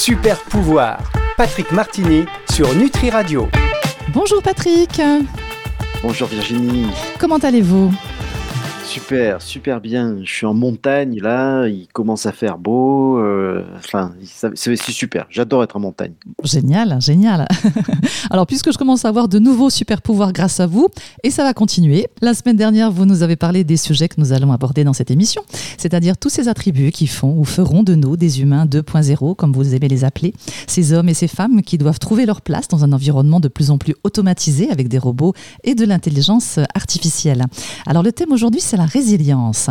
Super pouvoir. Patrick Martini sur Nutri Radio. Bonjour Patrick. Bonjour Virginie. Comment allez-vous? Super, super bien. Je suis en montagne là, il commence à faire beau. Euh, enfin, c'est super. J'adore être en montagne. Génial, génial. Alors, puisque je commence à avoir de nouveaux super pouvoirs grâce à vous, et ça va continuer. La semaine dernière, vous nous avez parlé des sujets que nous allons aborder dans cette émission, c'est-à-dire tous ces attributs qui font ou feront de nous des humains 2.0, comme vous aimez les appeler, ces hommes et ces femmes qui doivent trouver leur place dans un environnement de plus en plus automatisé avec des robots et de l'intelligence artificielle. Alors, le thème aujourd'hui, c'est la résilience.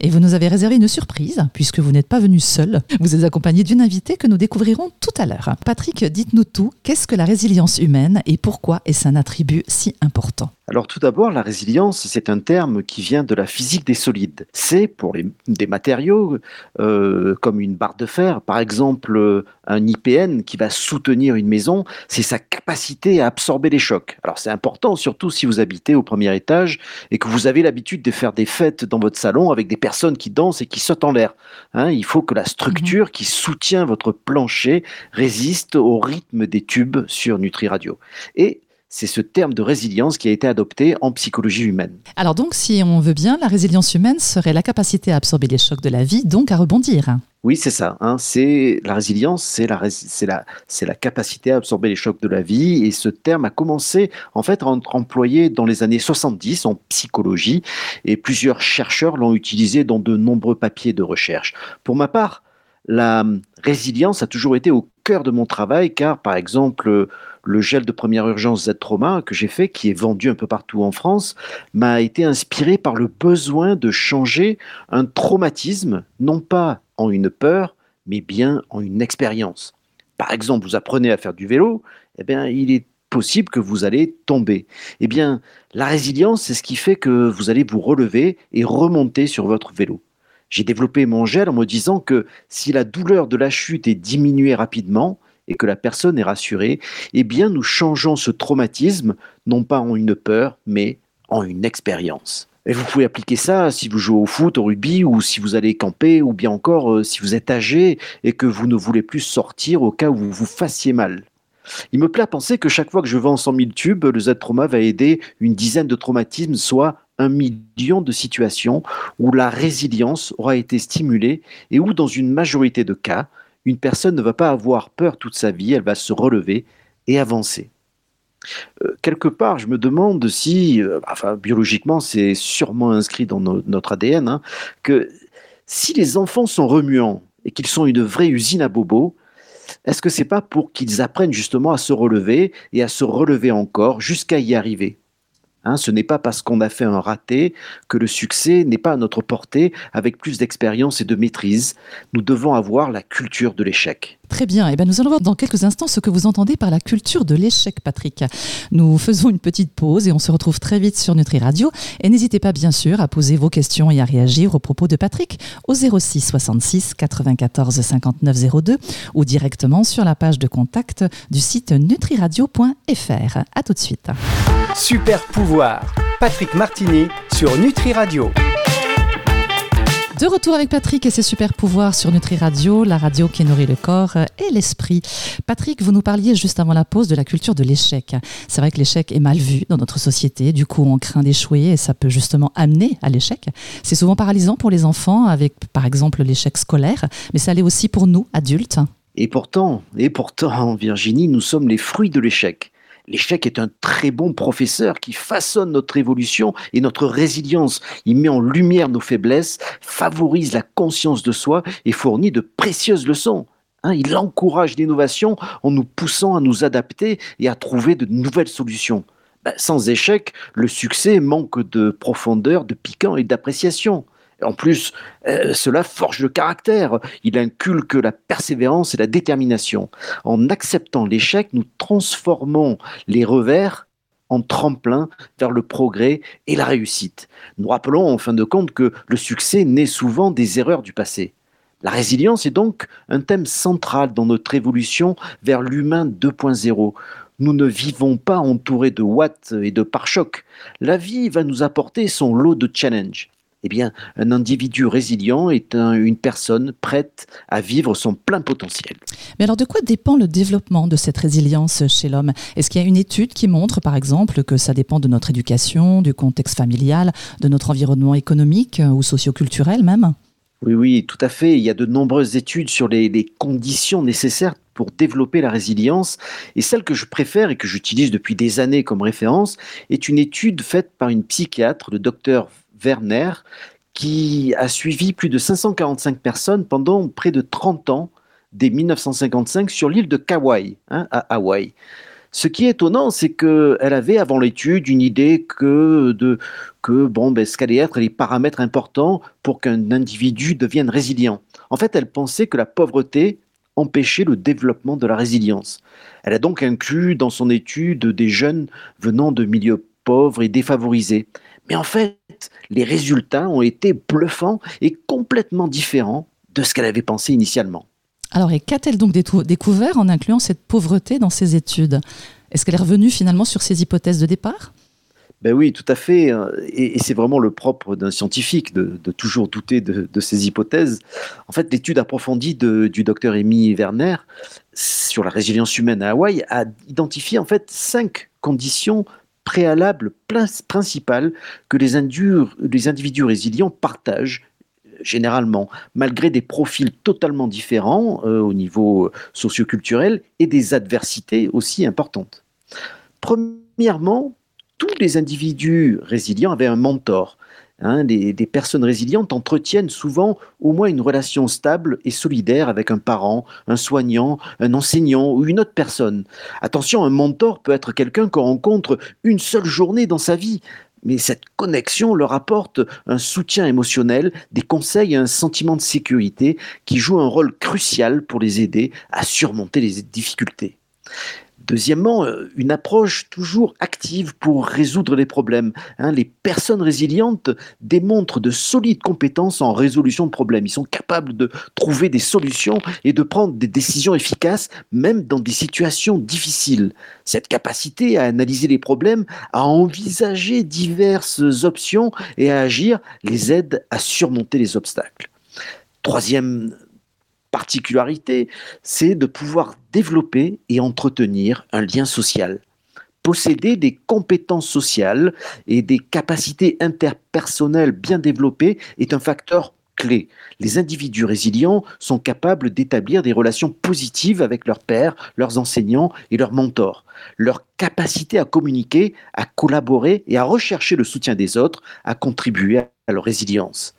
Et vous nous avez réservé une surprise, puisque vous n'êtes pas venu seul. Vous êtes accompagné d'une invitée que nous découvrirons tout à l'heure. Patrick, dites-nous tout. Qu'est-ce que la résilience humaine et pourquoi est-ce un attribut si important? Alors tout d'abord, la résilience, c'est un terme qui vient de la physique des solides. C'est pour les, des matériaux euh, comme une barre de fer, par exemple un IPN qui va soutenir une maison, c'est sa capacité à absorber les chocs. Alors c'est important, surtout si vous habitez au premier étage et que vous avez l'habitude de faire des fêtes dans votre salon avec des personnes qui dansent et qui sautent en l'air. Hein, il faut que la structure mhm. qui soutient votre plancher résiste au rythme des tubes sur Nutri Radio. Et c'est ce terme de résilience qui a été adopté en psychologie humaine. Alors donc, si on veut bien, la résilience humaine serait la capacité à absorber les chocs de la vie, donc à rebondir. Oui, c'est ça. Hein. C'est la résilience, c'est la, la, c'est la capacité à absorber les chocs de la vie. Et ce terme a commencé en fait à être employé dans les années 70 en psychologie, et plusieurs chercheurs l'ont utilisé dans de nombreux papiers de recherche. Pour ma part, la résilience a toujours été au cœur de mon travail, car par exemple le gel de première urgence Z-Trauma que j'ai fait, qui est vendu un peu partout en France, m'a été inspiré par le besoin de changer un traumatisme, non pas en une peur, mais bien en une expérience. Par exemple, vous apprenez à faire du vélo, eh bien, il est possible que vous allez tomber. Eh bien, la résilience, c'est ce qui fait que vous allez vous relever et remonter sur votre vélo. J'ai développé mon gel en me disant que si la douleur de la chute est diminuée rapidement, et que la personne est rassurée, eh bien nous changeons ce traumatisme non pas en une peur, mais en une expérience. Et vous pouvez appliquer ça si vous jouez au foot, au rugby, ou si vous allez camper, ou bien encore euh, si vous êtes âgé et que vous ne voulez plus sortir au cas où vous vous fassiez mal. Il me plaît à penser que chaque fois que je vends 100 000 tubes, le Z-Trauma va aider une dizaine de traumatismes, soit un million de situations où la résilience aura été stimulée et où, dans une majorité de cas, une personne ne va pas avoir peur toute sa vie, elle va se relever et avancer. Euh, quelque part, je me demande si, euh, biologiquement, c'est sûrement inscrit dans notre ADN, hein, que si les enfants sont remuants et qu'ils sont une vraie usine à bobos, est-ce que c'est pas pour qu'ils apprennent justement à se relever et à se relever encore jusqu'à y arriver? Hein, ce n'est pas parce qu'on a fait un raté que le succès n'est pas à notre portée avec plus d'expérience et de maîtrise. Nous devons avoir la culture de l'échec. Très bien. Eh bien, nous allons voir dans quelques instants ce que vous entendez par la culture de l'échec, Patrick. Nous faisons une petite pause et on se retrouve très vite sur Nutri Radio. Et n'hésitez pas, bien sûr, à poser vos questions et à réagir aux propos de Patrick au 06 66 94 59 02 ou directement sur la page de contact du site nutriradio.fr. À tout de suite. Super pouvoir. Patrick Martini sur Nutri Radio. De retour avec Patrick et ses super pouvoirs sur Nutri Radio, la radio qui nourrit le corps et l'esprit. Patrick, vous nous parliez juste avant la pause de la culture de l'échec. C'est vrai que l'échec est mal vu dans notre société, du coup on craint d'échouer et ça peut justement amener à l'échec. C'est souvent paralysant pour les enfants avec par exemple l'échec scolaire, mais ça l'est aussi pour nous, adultes. Et pourtant, et pourtant, Virginie, nous sommes les fruits de l'échec. L'échec est un très bon professeur qui façonne notre évolution et notre résilience. Il met en lumière nos faiblesses, favorise la conscience de soi et fournit de précieuses leçons. Hein, il encourage l'innovation en nous poussant à nous adapter et à trouver de nouvelles solutions. Ben, sans échec, le succès manque de profondeur, de piquant et d'appréciation. En plus, euh, cela forge le caractère. Il inculque la persévérance et la détermination. En acceptant l'échec, nous transformons les revers en tremplin vers le progrès et la réussite. Nous rappelons en fin de compte que le succès naît souvent des erreurs du passé. La résilience est donc un thème central dans notre évolution vers l'humain 2.0. Nous ne vivons pas entourés de watts et de pare-chocs. La vie va nous apporter son lot de challenges. Eh bien, un individu résilient est une personne prête à vivre son plein potentiel. Mais alors, de quoi dépend le développement de cette résilience chez l'homme? Est-ce qu'il y a une étude qui montre, par exemple, que ça dépend de notre éducation, du contexte familial, de notre environnement économique ou socioculturel même? Oui, oui, tout à fait. Il y a de nombreuses études sur les, les, conditions nécessaires pour développer la résilience. Et celle que je préfère et que j'utilise depuis des années comme référence est une étude faite par une psychiatre, le docteur Werner, qui a suivi plus de 545 personnes pendant près de 30 ans, dès 1955, sur l'île de Kauai, hein, à Hawaï. Ce qui est étonnant, c'est qu'elle avait avant l'étude une idée que de que bon, ben, ce qu'allaient être les paramètres importants pour qu'un individu devienne résilient. En fait, elle pensait que la pauvreté empêchait le développement de la résilience. Elle a donc inclus dans son étude des jeunes venant de milieux pauvres et défavorisés. Mais en fait, les résultats ont été bluffants et complètement différents de ce qu'elle avait pensé initialement. Alors, et qu'a-t-elle donc découvert en incluant cette pauvreté dans ses études? Est-ce qu'elle est revenue finalement sur ses hypothèses de départ? Ben oui, tout à fait. Hein. Et, c'est vraiment le propre d'un scientifique de, toujours douter de, ses hypothèses. En fait, l'étude approfondie du docteur Amy Werner sur la résilience humaine à Hawaï a identifié en fait cinq conditions préalables principales que les, individus résilients partagent généralement, malgré des profils totalement différents euh, au niveau euh, socioculturel et des adversités aussi importantes. Premièrement, tous les individus résilients avaient un mentor. Hein, des, personnes résilientes entretiennent souvent au moins une relation stable et solidaire avec un parent, un soignant, un enseignant ou une autre personne. Attention, un mentor peut être quelqu'un qu'on rencontre une seule journée dans sa vie, mais cette connexion leur apporte un soutien émotionnel, des conseils et un sentiment de sécurité qui joue un rôle crucial pour les aider à surmonter les difficultés. Deuxièmement, euh, une approche toujours active pour résoudre les problèmes. Hein. les personnes résilientes démontrent de solides compétences en résolution de problèmes. Ils sont capables de trouver des solutions et de prendre des décisions efficaces, même dans des situations difficiles. Cette capacité à analyser les problèmes, à envisager diverses options et à agir les aide à surmonter les obstacles. Troisième particularité, c'est de pouvoir développer et entretenir un lien social. Posséder des compétences sociales et des capacités interpersonnelles bien développées est un facteur clé. Les individus résilients sont capables d'établir des relations positives avec leurs pairs, leurs enseignants et leurs mentors. Leur capacité à communiquer, à collaborer et à rechercher le soutien des autres a contribué à leur résilience.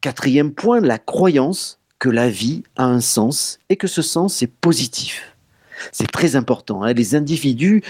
Quatrième point, la croyance que la vie a un sens et que ce sens est positif. C'est très important. Hein. Les individus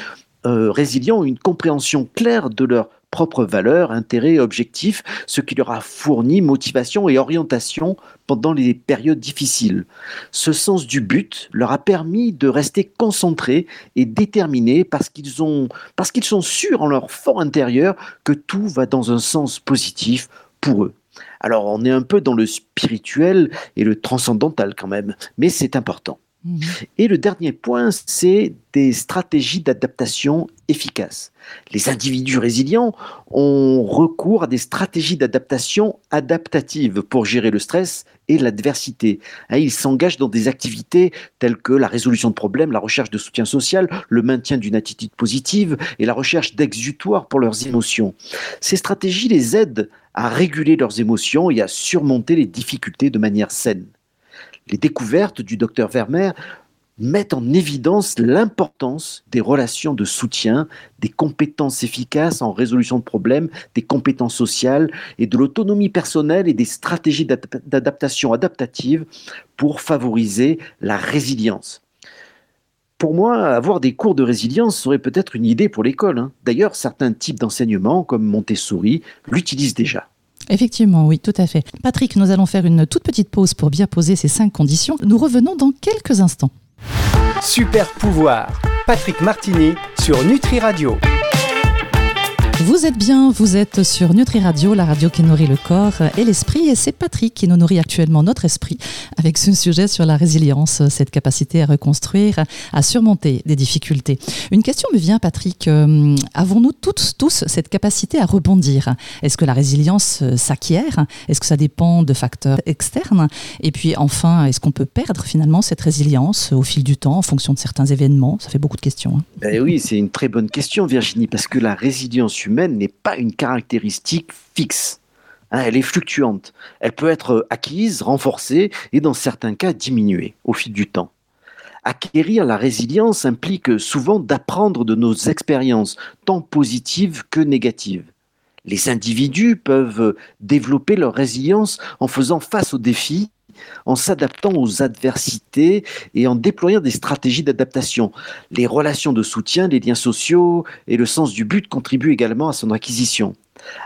euh, résilients ont une compréhension claire de leurs propres valeurs, intérêts et objectifs, ce qui leur a fourni motivation et orientation pendant les périodes difficiles. Ce sens du but leur a permis de rester concentrés et déterminés parce qu'ils ont, parce qu'ils sont sûrs en leur fort intérieur que tout va dans un sens positif pour eux. Alors on est un peu dans le spirituel et le transcendantal quand même, mais c'est important. Mhm. Et le dernier point, c'est des stratégies d'adaptation efficaces. Les individus résilients ont recours à des stratégies d'adaptation adaptatives pour gérer le stress et l'adversité. Hein, ils s'engagent dans des activités telles que la résolution de problèmes, la recherche de soutien social, le maintien d'une attitude positive et la recherche d'exutoires pour leurs émotions. Ces stratégies les aident à réguler leurs émotions et à surmonter les difficultés de manière saine. Les découvertes du docteur Vermeer mettent en évidence l'importance des relations de soutien, des compétences efficaces en résolution de problèmes, des compétences sociales et de l'autonomie personnelle et des stratégies d'adaptation adaptative pour favoriser la résilience. Pour moi, avoir des cours de résilience serait peut-être une idée pour l'école. Hein. D'ailleurs, certains types d'enseignement, comme Montessori, l'utilisent déjà. Effectivement, oui, tout à fait. Patrick, nous allons faire une toute petite pause pour bien poser ces cinq conditions. Nous revenons dans quelques instants. Super pouvoir, Patrick Martini sur Nutri Radio. Vous êtes bien, vous êtes sur Nutri Radio, la radio qui nourrit le corps et l'esprit. Et c'est Patrick qui nous nourrit actuellement notre esprit avec ce sujet sur la résilience, cette capacité à reconstruire, à surmonter des difficultés. Une question me vient, Patrick. Euh, avons-nous tous, tous cette capacité à rebondir? Est-ce que la résilience euh, s'acquiert? Est-ce que ça dépend de facteurs externes? Et puis enfin, est-ce qu'on peut perdre finalement cette résilience au fil du temps en fonction de certains événements? Ça fait beaucoup de questions. Hein. Ben oui, c'est une très bonne question, Virginie, parce que la résilience n'est pas une caractéristique fixe. Hein, elle est fluctuante. Elle peut être acquise, renforcée et dans certains cas diminuée au fil du temps. Acquérir la résilience implique souvent d'apprendre de nos expériences, tant positives que négatives. Les individus peuvent développer leur résilience en faisant face aux défis en s'adaptant aux adversités et en déployant des stratégies d'adaptation. Les relations de soutien, les liens sociaux et le sens du but contribuent également à son acquisition.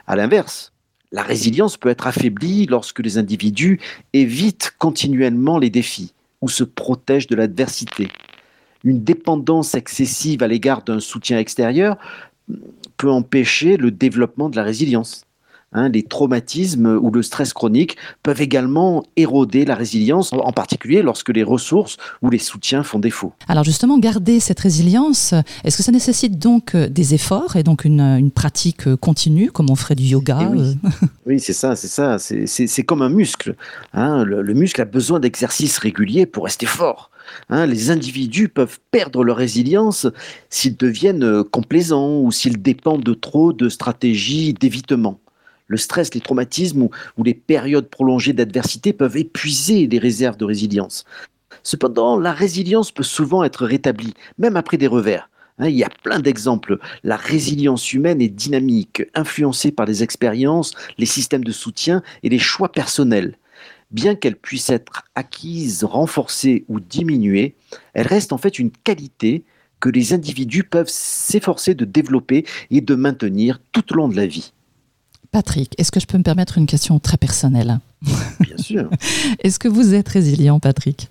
À l'inverse, la résilience peut être affaiblie lorsque les individus évitent continuellement les défis ou se protègent de l'adversité. Une dépendance excessive à l'égard d'un soutien extérieur peut empêcher le développement de la résilience. Hein, les traumatismes ou le stress chronique peuvent également éroder la résilience, en particulier lorsque les ressources ou les soutiens font défaut. Alors justement, garder cette résilience, est-ce que ça nécessite donc euh, des efforts et donc une, pratique euh, continue, comme on ferait du yoga eh Oui, c'est ça, c'est ça. C'est comme un muscle. Hein. Le, muscle a besoin d'exercices réguliers pour rester fort. Hein. les individus peuvent perdre leur résilience s'ils deviennent euh, complaisants ou s'ils dépendent de trop de stratégies d'évitement le stress, les traumatismes ou, les périodes prolongées d'adversité peuvent épuiser les réserves de résilience. Cependant, la résilience peut souvent être rétablie, même après des revers. Hein, il y a plein d'exemples. La résilience humaine est dynamique, influencée par les expériences, les systèmes de soutien et les choix personnels. Bien qu'elle puisse être acquise, renforcée ou diminuée, elle reste en fait une qualité que les individus peuvent s'efforcer de développer et de maintenir tout au long de la vie. Patrick, est-ce que je peux me permettre une question très personnelle Bien sûr. est-ce que vous êtes résilient, Patrick?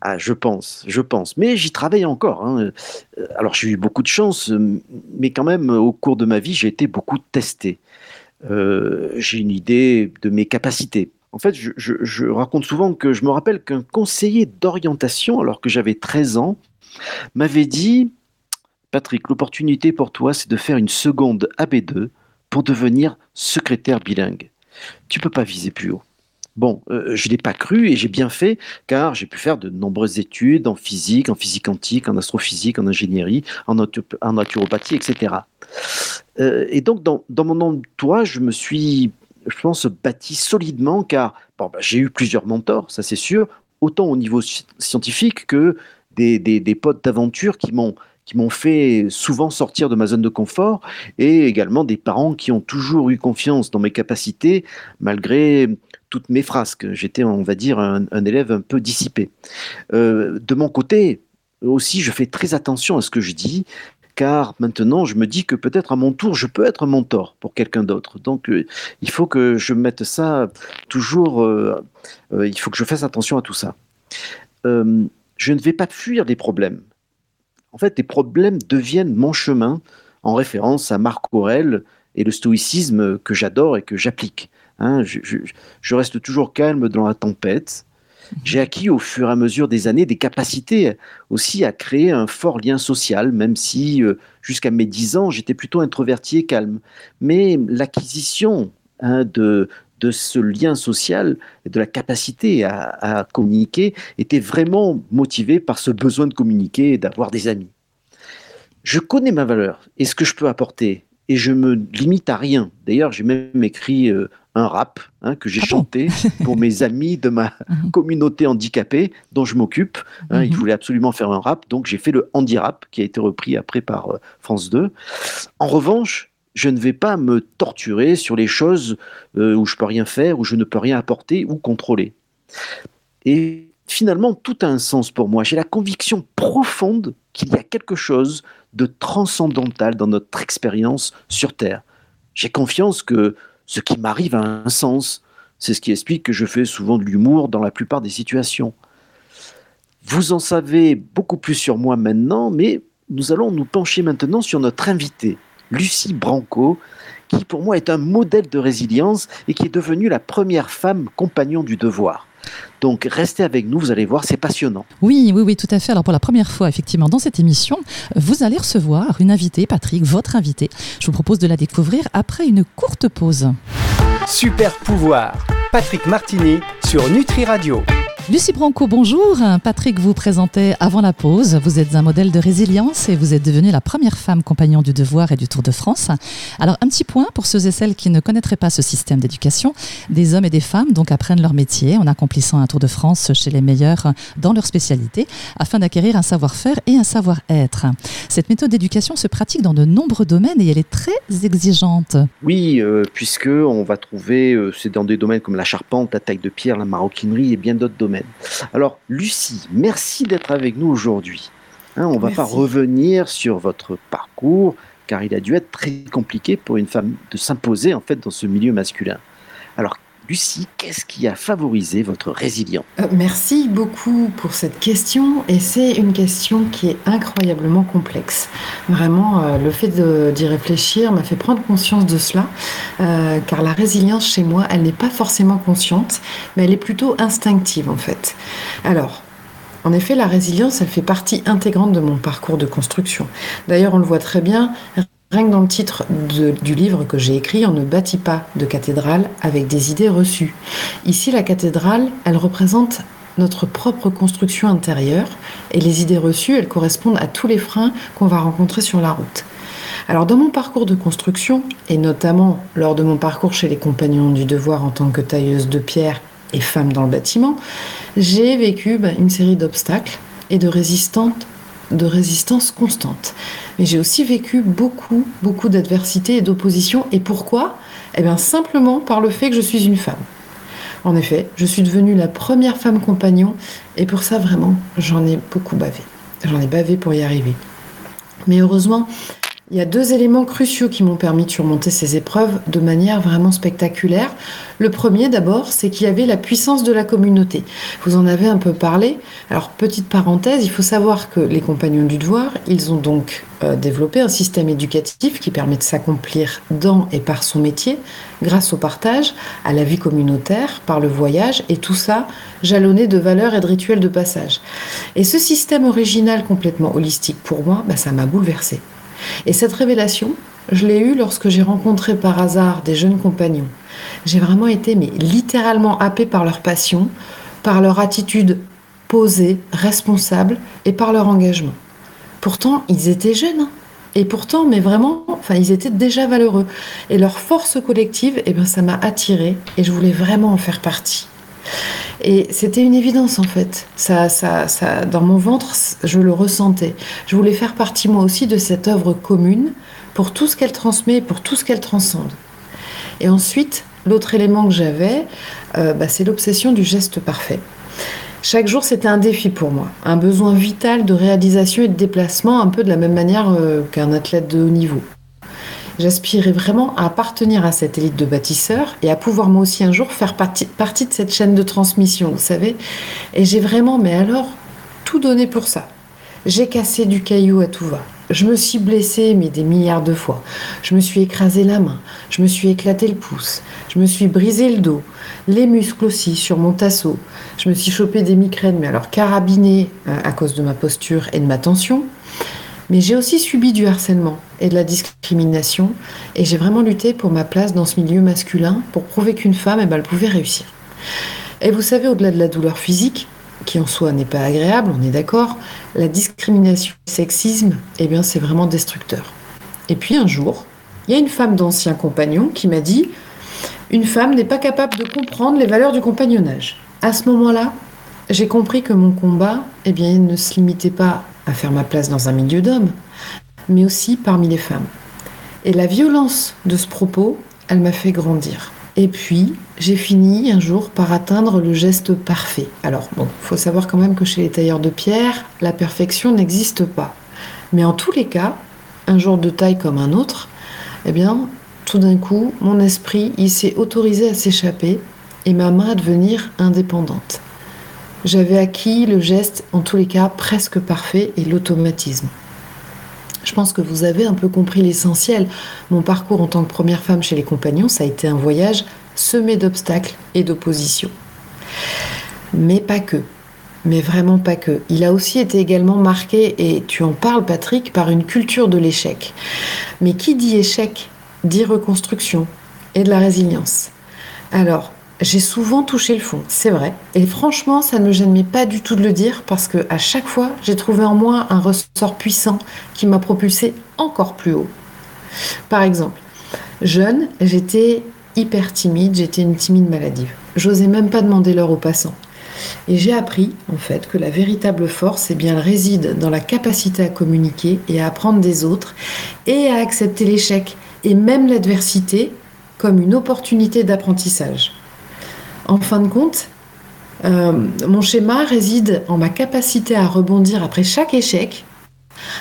Ah, je pense, je pense. Mais j'y travaille encore. Hein. Euh, alors, j'ai eu beaucoup de chance, mais quand même, au cours de ma vie, j'ai été beaucoup testé. Euh, j'ai une idée de mes capacités. En fait, je, je, raconte souvent que je me rappelle qu'un conseiller d'orientation, alors que j'avais 13 ans, m'avait dit Patrick, l'opportunité pour toi, c'est de faire une seconde AB2 pour devenir secrétaire bilingue. Tu peux pas viser plus haut. Bon, euh, je ne l'ai pas cru et j'ai bien fait car j'ai pu faire de nombreuses études en physique, en physique quantique, en astrophysique, en ingénierie, en, naturopathie, etc. Euh, et donc, dans, mon entourage, je me suis, je pense, bâti solidement car bah, j'ai eu plusieurs mentors, ça c'est sûr, autant au niveau scientifique que des potes d'aventure qui m'ont qui m'ont fait souvent sortir de ma zone de confort et également des parents qui ont toujours eu confiance dans mes capacités malgré toutes mes frasques. J'étais, on va dire, un, élève un peu dissipé. Euh, de mon côté, aussi, je fais très attention à ce que je dis car maintenant je me dis que peut-être à mon tour je peux être mentor pour quelqu'un d'autre. Donc euh, il faut que je mette ça toujours, euh, il faut que je fasse attention à tout ça. je ne vais pas fuir des problèmes en fait, les problèmes deviennent mon chemin en référence à Marc Aurèle et le stoïcisme que j'adore et que j'applique. Hein. je, reste toujours calme dans la tempête. J'ai acquis au fur et à mesure des années des capacités aussi à créer un fort lien social, même si euh, jusqu'à mes dix ans, j'étais plutôt introverti et calme. Mais l'acquisition hein, de, de ce lien social et de la capacité à, communiquer était vraiment motivé par ce besoin de communiquer et d'avoir des amis. Je connais ma valeur et ce que je peux apporter et je me limite à rien. D'ailleurs, j'ai même écrit euh, un rap hein, que j'ai ah chanté pour mes amis de ma mhm. communauté handicapée dont je m'occupe. Hein, Ils mhm. voulaient absolument faire un rap, donc j'ai fait le handi rap qui a été repris après par euh, France 2. En revanche, je ne vais pas me torturer sur les choses euh, où je peux rien faire, où je ne peux rien apporter ou contrôler. Et finalement, tout a un sens pour moi. J'ai la conviction profonde qu'il y a quelque chose de transcendantal dans notre expérience sur Terre. J'ai confiance que ce qui m'arrive a un sens. C'est ce qui explique que je fais souvent de l'humour dans la plupart des situations. Vous en savez beaucoup plus sur moi maintenant, mais nous allons nous pencher maintenant sur notre invité Lucie Branco, qui pour moi est un modèle de résilience et qui est devenue la première femme compagnon du devoir. Donc restez avec nous, vous allez voir, c'est passionnant. Oui, oui, oui, tout à fait. Alors pour la première fois, effectivement, dans cette émission, vous allez recevoir une invitée, Patrick, votre invitée. Je vous propose de la découvrir après une courte pause. Super pouvoir, Patrick Martini sur Nutri Radio. Lucie Branco, bonjour. Patrick vous présentait avant la pause. Vous êtes un modèle de résilience et vous êtes devenue la première femme compagnon du devoir et du Tour de France. Alors, un petit point pour ceux et celles qui ne connaîtraient pas ce système d'éducation. Des hommes et des femmes donc apprennent leur métier en accomplissant un Tour de France chez les meilleurs dans leur spécialité afin d'acquérir un savoir-faire et un savoir-être. Cette méthode d'éducation se pratique dans de nombreux domaines et elle est très exigeante. Oui, euh, puisque on va trouver, euh, c'est dans des domaines comme la charpente, la taille de pierre, la maroquinerie et bien d'autres domaines. Alors, Lucie, merci d'être avec nous aujourd'hui. Hein, on ne va pas revenir sur votre parcours, car il a dû être très compliqué pour une femme de s'imposer en fait dans ce milieu masculin. Lucie, qu'est-ce qui a favorisé votre résilience? Euh, Merci beaucoup pour cette question et c'est une question qui est incroyablement complexe. Vraiment, euh, le fait d'y réfléchir m'a fait prendre conscience de cela, euh, car la résilience chez moi, elle n'est pas forcément consciente, mais elle est plutôt instinctive en fait. Alors, en effet, la résilience, elle fait partie intégrante de mon parcours de construction. D'ailleurs, on le voit très bien, Rien que dans le titre du livre que j'ai écrit, on ne bâtit pas de cathédrale avec des idées reçues. Ici, la cathédrale, elle représente notre propre construction intérieure et les idées reçues, elles correspondent à tous les freins qu'on va rencontrer sur la route. Alors dans mon parcours de construction, et notamment lors de mon parcours chez les compagnons du devoir en tant que tailleuse de pierre et femme dans le bâtiment, j'ai vécu bah, une série d'obstacles et de résistantes de résistance constante. Mais j'ai aussi vécu beaucoup, beaucoup d'adversité et d'opposition. Et pourquoi? Eh bien simplement par le fait que je suis une femme. En effet, je suis devenue la première femme compagnon et pour ça vraiment, j'en ai beaucoup bavé. J'en ai bavé pour y arriver. Mais heureusement, il y a deux éléments cruciaux qui m'ont permis de surmonter ces épreuves de manière vraiment spectaculaire. Le premier d'abord, c'est qu'il y avait la puissance de la communauté. Vous en avez un peu parlé. Alors petite parenthèse, il faut savoir que les compagnons du devoir, ils ont donc euh, développé un système éducatif qui permet de s'accomplir dans et par son métier grâce au partage, à la vie communautaire, par le voyage et tout ça jalonné de valeurs et de rituels de passage. Et ce système original complètement holistique pour moi, bah, ça m'a bouleversée. Et cette révélation, je l'ai eue lorsque j'ai rencontré par hasard des jeunes compagnons. J'ai vraiment été mais littéralement happée par leur passion, par leur attitude posée, responsable et par leur engagement. Pourtant, ils étaient jeunes. Hein. Et pourtant, mais vraiment, enfin, ils étaient déjà valeureux. Et leur force collective, eh bien, ça m'a attirée et je voulais vraiment en faire partie. Et c'était une évidence en fait. Ça, ça, ça, dans mon ventre, je le ressentais. Je voulais faire partie moi aussi de cette œuvre commune pour tout ce qu'elle transmet, pour tout ce qu'elle transcende. Et ensuite, l'autre élément que j'avais, euh, bah, c'est l'obsession du geste parfait. Chaque jour, c'était un défi pour moi, un besoin vital de réalisation et de déplacement, un peu de la même manière euh, qu'un athlète de haut niveau. J'aspirais vraiment à appartenir à cette élite de bâtisseurs et à pouvoir moi aussi un jour faire partie, de cette chaîne de transmission, vous savez. Et j'ai vraiment, mais alors, tout donné pour ça. J'ai cassé du caillou à tout va. Je me suis blessée, mais des milliards de fois. Je me suis écrasé la main. Je me suis éclaté le pouce. Je me suis brisé le dos. Les muscles aussi sur mon tasseau. Je me suis chopé des migraines, mais alors carabinées euh, à cause de ma posture et de ma tension. Mais j'ai aussi subi du harcèlement et de la discrimination et j'ai vraiment lutté pour ma place dans ce milieu masculin pour prouver qu'une femme, eh ben, elle pouvait réussir. Et vous savez, au-delà de la douleur physique, qui en soi n'est pas agréable, on est d'accord, la discrimination, le sexisme, eh bien c'est vraiment destructeur. Et puis un jour, il y a une femme d'ancien compagnon qui m'a dit Une femme n'est pas capable de comprendre les valeurs du compagnonnage. À ce moment-là, j'ai compris que mon combat, eh bien, ne se limitait pas à faire ma place dans un milieu d'hommes, mais aussi parmi les femmes. Et la violence de ce propos, elle m'a fait grandir. Et puis, j'ai fini un jour par atteindre le geste parfait. Alors, bon, faut savoir quand même que chez les tailleurs de pierre, la perfection n'existe pas. Mais en tous les cas, un jour de taille comme un autre, eh bien, tout d'un coup, mon esprit, il s'est autorisé à s'échapper et ma main à devenir indépendante. J'avais acquis le geste, en tous les cas, presque parfait et l'automatisme. Je pense que vous avez un peu compris l'essentiel. Mon parcours en tant que première femme chez les compagnons, ça a été un voyage semé d'obstacles et d'oppositions. Mais pas que. Mais vraiment pas que. Il a aussi été également marqué, et tu en parles Patrick, par une culture de l'échec. Mais qui dit échec dit reconstruction et de la résilience. Alors, j'ai souvent touché le fond, c'est vrai. Et franchement, ça ne me gêne pas du tout de le dire parce que à chaque fois, j'ai trouvé en moi un ressort puissant qui m'a propulsé encore plus haut. Par exemple, jeune, j'étais hyper timide, j'étais une timide maladive. J'osais même pas demander l'heure aux passants. Et j'ai appris, en fait, que la véritable force, eh réside dans la capacité à communiquer et à apprendre des autres et à accepter l'échec et même l'adversité comme une opportunité d'apprentissage. En fin de compte, euh, mon schéma réside en ma capacité à rebondir après chaque échec,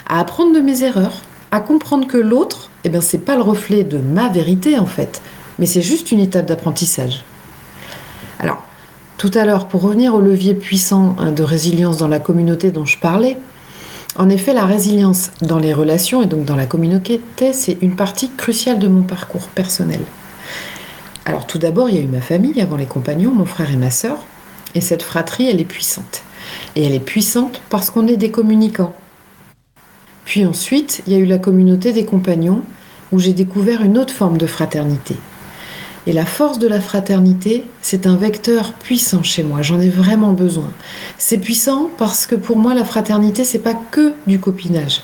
à apprendre de mes erreurs, à comprendre que l'autre, eh bien, c'est pas le reflet de ma vérité en fait, mais c'est juste une étape d'apprentissage. Alors, tout à l'heure, pour revenir au levier puissant hein, de résilience dans la communauté dont je parlais, en effet, la résilience dans les relations et donc dans la communauté, c'est une partie cruciale de mon parcours personnel. Alors tout d'abord, il y a eu ma famille avant les compagnons, mon frère et ma sœur, et cette fratrie, elle est puissante. Et elle est puissante parce qu'on est des communicants. Puis ensuite, il y a eu la communauté des compagnons, où j'ai découvert une autre forme de fraternité. Et la force de la fraternité, c'est un vecteur puissant chez moi. J'en ai vraiment besoin. C'est puissant parce que pour moi, la fraternité, c'est pas que du copinage.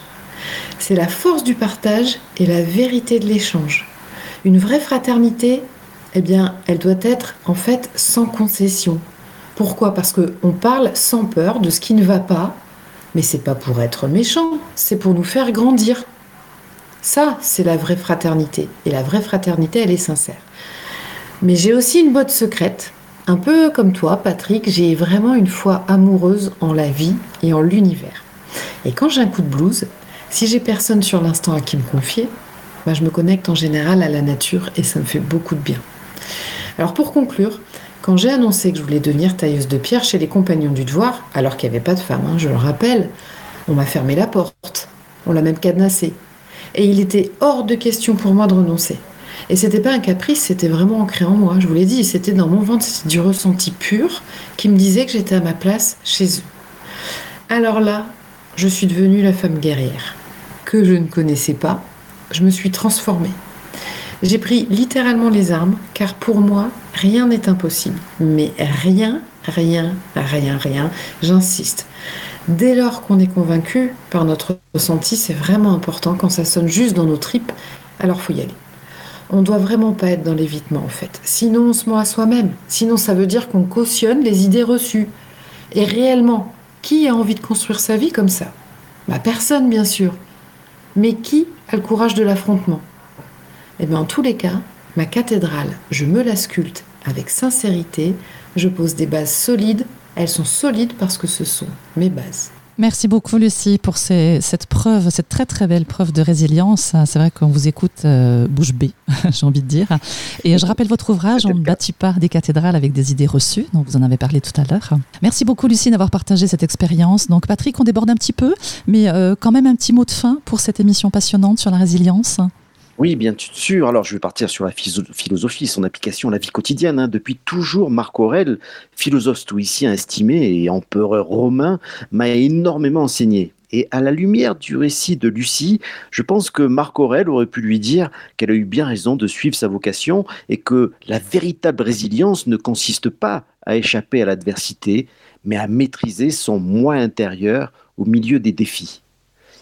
C'est la force du partage et la vérité de l'échange. Une vraie fraternité, eh bien, elle doit être en fait sans concession. Pourquoi? Parce qu'on parle sans peur de ce qui ne va pas, mais c'est pas pour être méchant, c'est pour nous faire grandir. Ça, c'est la vraie fraternité. Et la vraie fraternité, elle est sincère. Mais j'ai aussi une botte secrète. Un peu comme toi, Patrick, j'ai vraiment une foi amoureuse en la vie et en l'univers. Et quand j'ai un coup de blues, si j'ai personne sur l'instant à qui me confier, bah, je me connecte en général à la nature et ça me fait beaucoup de bien. Alors pour conclure, quand j'ai annoncé que je voulais devenir tailleuse de pierre chez les compagnons du devoir, alors qu'il n'y avait pas de femme, hein, je le rappelle, on m'a fermé la porte, on l'a même cadenassé. Et il était hors de question pour moi de renoncer. Et c'était pas un caprice, c'était vraiment ancré en moi. Je vous l'ai dit, c'était dans mon ventre, c'était du ressenti pur qui me disait que j'étais à ma place chez eux. Alors là, je suis devenue la femme guerrière que je ne connaissais pas. Je me suis transformée. J'ai pris littéralement les armes, car pour moi, rien n'est impossible. Mais rien, rien, rien, rien, j'insiste. Dès lors qu'on est convaincu par notre ressenti, c'est vraiment important quand ça sonne juste dans nos tripes, alors faut y aller. On ne doit vraiment pas être dans l'évitement en fait. Sinon on se ment à soi-même. Sinon ça veut dire qu'on cautionne les idées reçues. Et réellement, qui a envie de construire sa vie comme ça? Bah, Personne bien sûr. Mais qui a le courage de l'affrontement? Eh bien en tous les cas, ma cathédrale, je me la sculpte avec sincérité, je pose des bases solides, elles sont solides parce que ce sont mes bases. Merci beaucoup Lucie pour cette preuve, cette très très belle preuve de résilience. C'est vrai qu'on vous écoute euh, bouche bée, j'ai envie de dire. Et je rappelle votre ouvrage, On bâtit pas des cathédrales avec des idées reçues, donc vous en avez parlé tout à l'heure. Merci beaucoup Lucie d'avoir partagé cette expérience. Donc Patrick, on déborde un petit peu, mais euh, quand même un petit mot de fin pour cette émission passionnante sur la résilience. Oui, bien sûr. Alors, je vais partir sur la philosophie, son application à la vie quotidienne. Hein. Depuis toujours, Marc Aurèle, philosophe stoïcien estimé et empereur romain, m'a énormément enseigné. Et à la lumière du récit de Lucie, je pense que Marc Aurèle aurait pu lui dire qu'elle a eu bien raison de suivre sa vocation et que la véritable résilience ne consiste pas à échapper à l'adversité, mais à maîtriser son moi intérieur au milieu des défis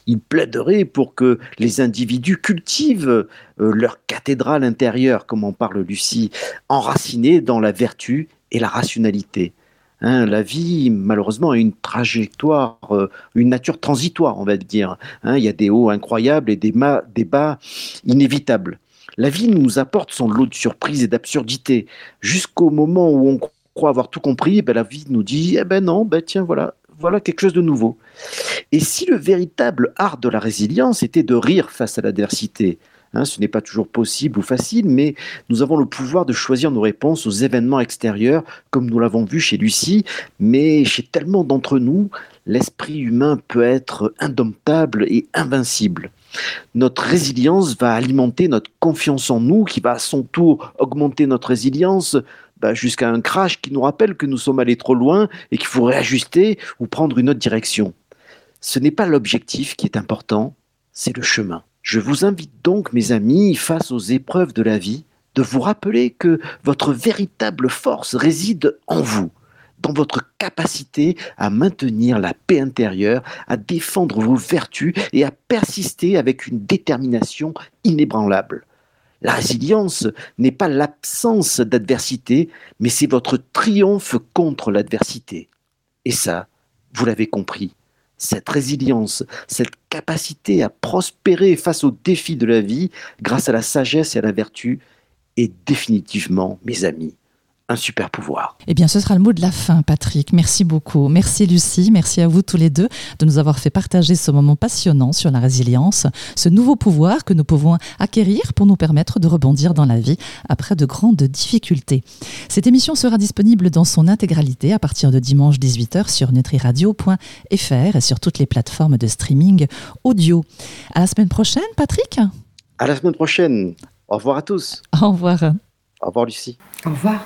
il plaiderait pour que les individus cultivent euh, leur cathédrale intérieure, comme en parle Lucie, enracinée dans la vertu et la rationalité. Hein, la vie, malheureusement, a une trajectoire, euh, une nature transitoire, on va dire. Hein, il y a des hauts incroyables et des, bas inévitables. La vie nous apporte son lot de surprises et d'absurdités. Jusqu'au moment où on croit avoir tout compris, ben, la vie nous dit Eh ben non, ben tiens, voilà, voilà quelque chose de nouveau. Et si le véritable art de la résilience était de rire face à l'adversité, Hein, ce n'est pas toujours possible ou facile, mais nous avons le pouvoir de choisir nos réponses aux événements extérieurs, comme nous l'avons vu chez Lucie, mais chez tellement d'entre nous, l'esprit humain peut être indomptable et invincible. Notre résilience va alimenter notre confiance en nous, qui va à son tour augmenter notre résilience bah, jusqu'à un crash qui nous rappelle que nous sommes allés trop loin et qu'il faut réajuster ou prendre une autre direction. Ce n'est pas l'objectif qui est important, c'est le chemin. Je vous invite donc, mes amis, face aux épreuves de la vie, de vous rappeler que votre véritable force réside en vous, dans votre capacité à maintenir la paix intérieure, à défendre vos vertus et à persister avec une détermination inébranlable. La résilience n'est pas l'absence d'adversité, mais c'est votre triomphe contre l'adversité. Et ça, vous l'avez compris, cette résilience, cette capacité à prospérer face aux défis de la vie grâce à la sagesse et à la vertu est définitivement, mes amis, un super pouvoir. Eh bien, ce sera le mot de la fin, Patrick. Merci beaucoup. Merci, Lucie. Merci à vous tous les deux de nous avoir fait partager ce moment passionnant sur la résilience, ce nouveau pouvoir que nous pouvons acquérir pour nous permettre de rebondir dans la vie après de grandes difficultés. Cette émission sera disponible dans son intégralité à partir de dimanche 18h sur nutriradio.fr et sur toutes les plateformes de streaming audio. À la semaine prochaine, Patrick. À la semaine prochaine. Au revoir à tous. Au revoir. Au revoir, Lucie. Au revoir.